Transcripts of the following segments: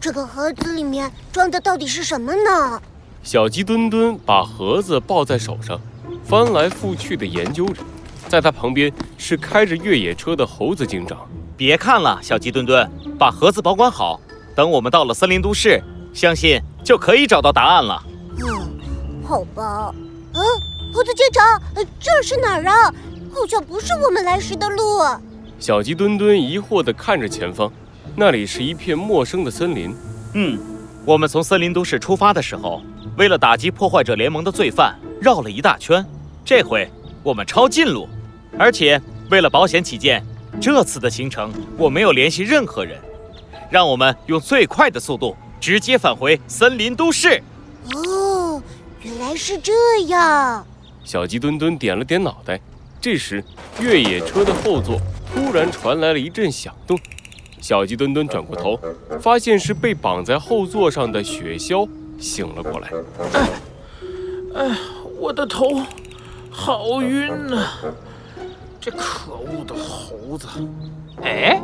这个盒子里面装的到底是什么呢？小鸡墩墩把盒子抱在手上，翻来覆去的研究着。在他旁边是开着越野车的猴子警长。别看了，小鸡墩墩，把盒子保管好，等我们到了森林都市，相信就可以找到答案了。嗯，好吧。嗯，猴子警长，这是哪儿啊？好像不是我们来时的路。小鸡墩墩疑惑地看着前方，那里是一片陌生的森林。嗯，我们从森林都市出发的时候，为了打击破坏者联盟的罪犯，绕了一大圈。这回我们抄近路，而且为了保险起见。这次的行程我没有联系任何人，让我们用最快的速度直接返回森林都市。哦，原来是这样。小鸡墩墩点了点脑袋。这时，越野车的后座突然传来了一阵响动。小鸡墩墩转过头，发现是被绑在后座上的雪橇醒了过来。哎，哎，我的头好晕呐！这可恶的猴子！哎，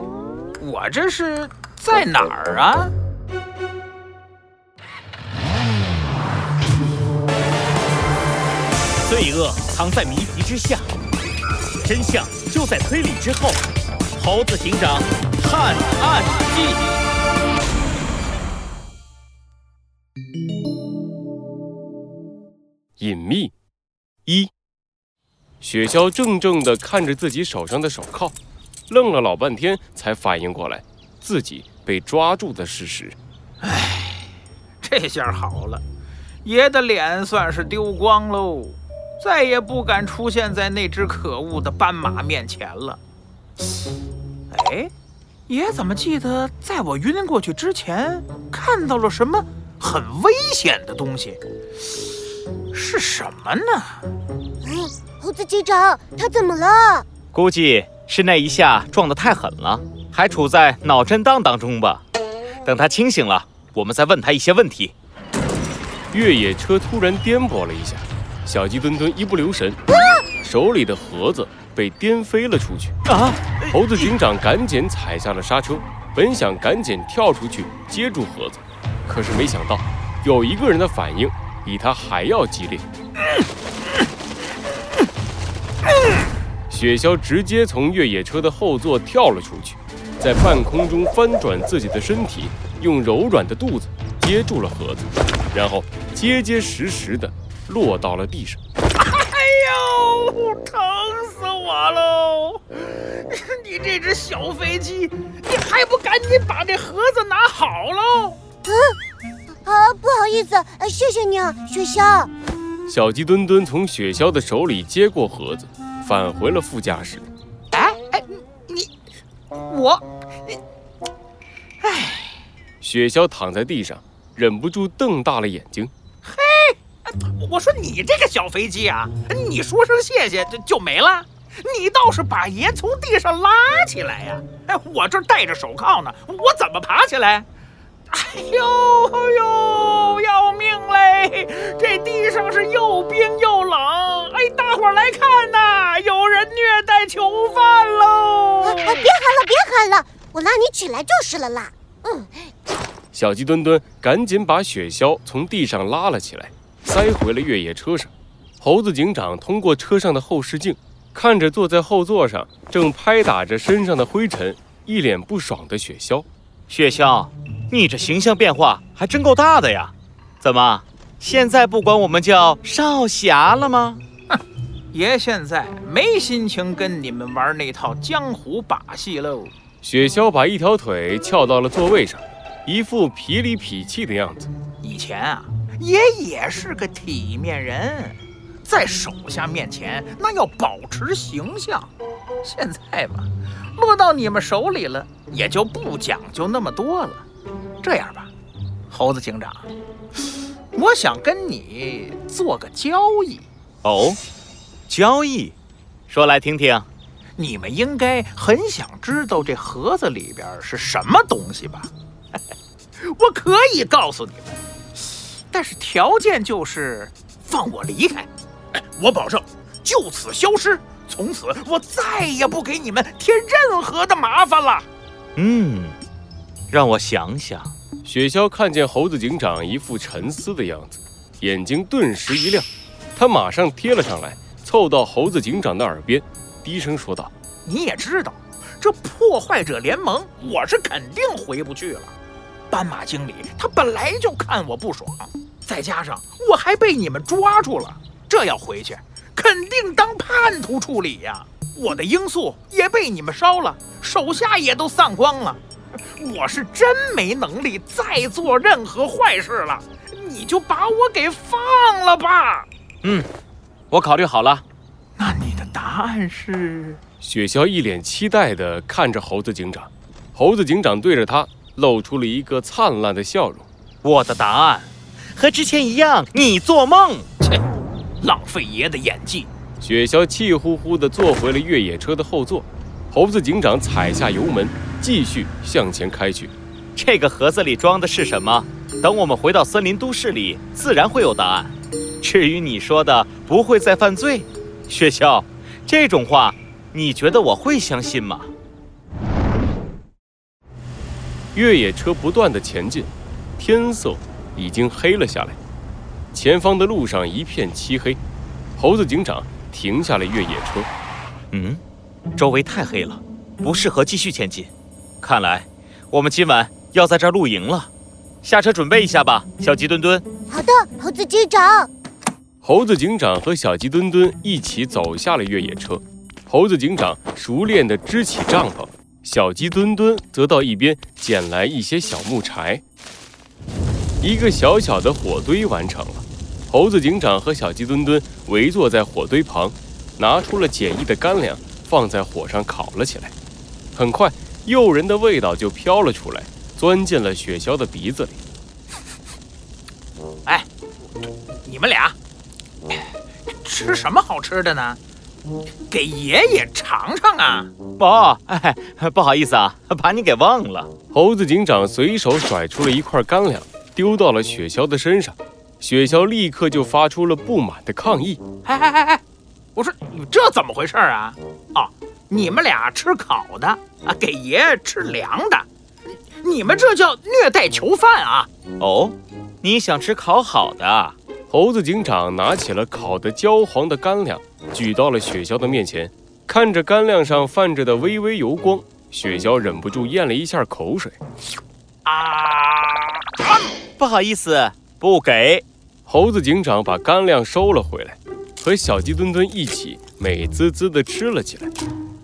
我这是在哪儿啊？罪恶藏在谜题之下，真相就在推理之后。猴子警长探案记：隐秘一。雪橇怔怔的看着自己手上的手铐，愣了老半天，才反应过来自己被抓住的事实。唉，这下好了，爷的脸算是丢光喽，再也不敢出现在那只可恶的斑马面前了。哎，爷怎么记得在我晕过去之前看到了什么很危险的东西？是什么呢？猴子警长，他怎么了？估计是那一下撞得太狠了，还处在脑震荡当中吧。等他清醒了，我们再问他一些问题。越野车突然颠簸了一下，小鸡墩墩一不留神，手里的盒子被颠飞了出去。啊！猴子警长赶紧踩下了刹车，本想赶紧跳出去接住盒子，可是没想到有一个人的反应比他还要激烈。雪橇直接从越野车的后座跳了出去，在半空中翻转自己的身体，用柔软的肚子接住了盒子，然后结结实实的落到了地上。哎呦，疼死我喽！你这只小飞机，你还不赶紧把这盒子拿好喽？嗯，啊，不好意思，谢谢你啊，雪橇。小鸡墩墩从雪橇的手里接过盒子。返回了副驾驶。哎哎，你我，哎，雪橇躺在地上，忍不住瞪大了眼睛。嘿，我说你这个小飞机啊，你说声谢谢就就没了？你倒是把爷从地上拉起来呀！哎，我这戴着手铐呢，我怎么爬起来？哎呦哎呦，要命嘞！这地上是又冰又冷。哎，大伙儿来看呐，有人虐待囚犯喽！别喊了，别喊了，我拉你起来就是了啦。嗯。小鸡墩墩赶紧把雪橇从地上拉了起来，塞回了越野车上。猴子警长通过车上的后视镜，看着坐在后座上正拍打着身上的灰尘、一脸不爽的雪橇。雪橇。你这形象变化还真够大的呀！怎么，现在不管我们叫少侠了吗？哼，爷现在没心情跟你们玩那套江湖把戏喽。雪橇把一条腿翘到了座位上，一副痞里痞气的样子。以前啊，爷也是个体面人，在手下面前那要保持形象。现在吧，落到你们手里了，也就不讲究那么多了。这样吧，猴子警长，我想跟你做个交易。哦，交易，说来听听。你们应该很想知道这盒子里边是什么东西吧？我可以告诉你们，但是条件就是放我离开，我保证就此消失，从此我再也不给你们添任何的麻烦了。嗯。让我想想。雪鸮看见猴子警长一副沉思的样子，眼睛顿时一亮，他马上贴了上来，凑到猴子警长的耳边，低声说道：“你也知道，这破坏者联盟，我是肯定回不去了。斑马经理他本来就看我不爽，再加上我还被你们抓住了，这要回去，肯定当叛徒处理呀。我的罂粟也被你们烧了，手下也都散光了。”我是真没能力再做任何坏事了，你就把我给放了吧。嗯，我考虑好了。那你的答案是？雪橇一脸期待地看着猴子警长，猴子警长对着他露出了一个灿烂的笑容。我的答案和之前一样，你做梦。切，浪费爷的演技。雪橇气呼呼地坐回了越野车的后座，猴子警长踩下油门。继续向前开去。这个盒子里装的是什么？等我们回到森林都市里，自然会有答案。至于你说的不会再犯罪，雪橇，这种话，你觉得我会相信吗？越野车不断的前进，天色已经黑了下来，前方的路上一片漆黑。猴子警长停下了越野车。嗯，周围太黑了，不适合继续前进。看来，我们今晚要在这儿露营了。下车准备一下吧，小鸡墩墩。好的，猴子警长。猴子警长和小鸡墩墩一起走下了越野车。猴子警长熟练地支起帐篷，小鸡墩墩则到一边捡来一些小木柴。一个小小的火堆完成了。猴子警长和小鸡墩墩围坐在火堆旁，拿出了简易的干粮，放在火上烤了起来。很快。诱人的味道就飘了出来，钻进了雪橇的鼻子里。哎，你们俩吃什么好吃的呢？给爷爷尝尝啊！不，哎，不好意思啊，把你给忘了。猴子警长随手甩出了一块干粮，丢到了雪橇的身上。雪橇立刻就发出了不满的抗议：“哎哎哎哎，我说这怎么回事啊？哦。”你们俩吃烤的啊，给爷吃凉的，你们这叫虐待囚犯啊！哦，你想吃烤好的？猴子警长拿起了烤得焦黄的干粮，举到了雪橇的面前，看着干粮上泛着的微微油光，雪橇忍不住咽了一下口水。啊！不好意思，不给。猴子警长把干粮收了回来，和小鸡墩墩一起美滋滋地吃了起来。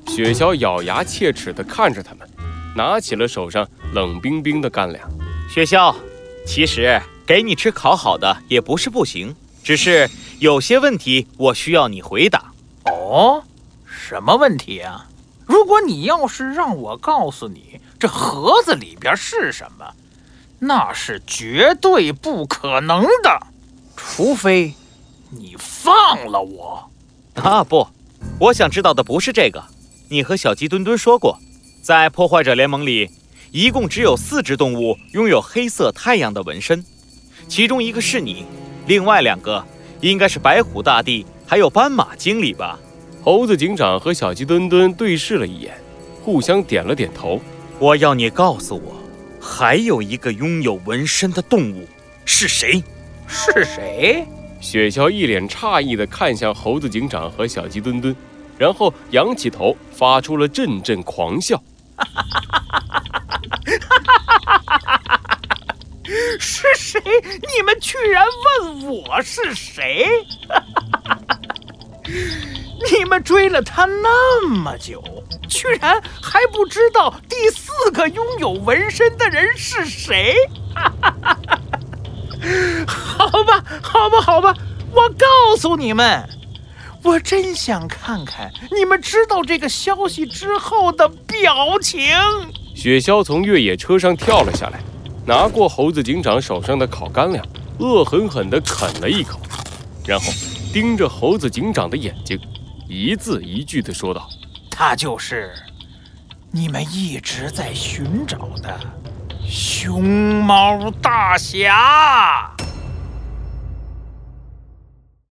雪橇咬牙切齿地看着他们，拿起了手上冷冰冰的干粮。雪橇，其实给你吃烤好的也不是不行，只是有些问题我需要你回答。哦，什么问题啊？如果你要是让我告诉你这盒子里边是什么，那是绝对不可能的，除非你放了我。啊，不，我想知道的不是这个。你和小鸡墩墩说过，在破坏者联盟里，一共只有四只动物拥有黑色太阳的纹身，其中一个是你，另外两个应该是白虎大帝还有斑马经理吧？猴子警长和小鸡墩墩对视了一眼，互相点了点头。我要你告诉我，还有一个拥有纹身的动物是谁？是谁？雪橇一脸诧异地看向猴子警长和小鸡墩墩。然后仰起头，发出了阵阵狂笑。是谁？你们居然问我是谁？你们追了他那么久，居然还不知道第四个拥有纹身的人是谁？好吧，好吧，好吧，我告诉你们。我真想看看你们知道这个消息之后的表情。雪橇从越野车上跳了下来，拿过猴子警长手上的烤干粮，恶狠狠地啃了一口，然后盯着猴子警长的眼睛，一字一句地说道：“他就是你们一直在寻找的熊猫大侠。”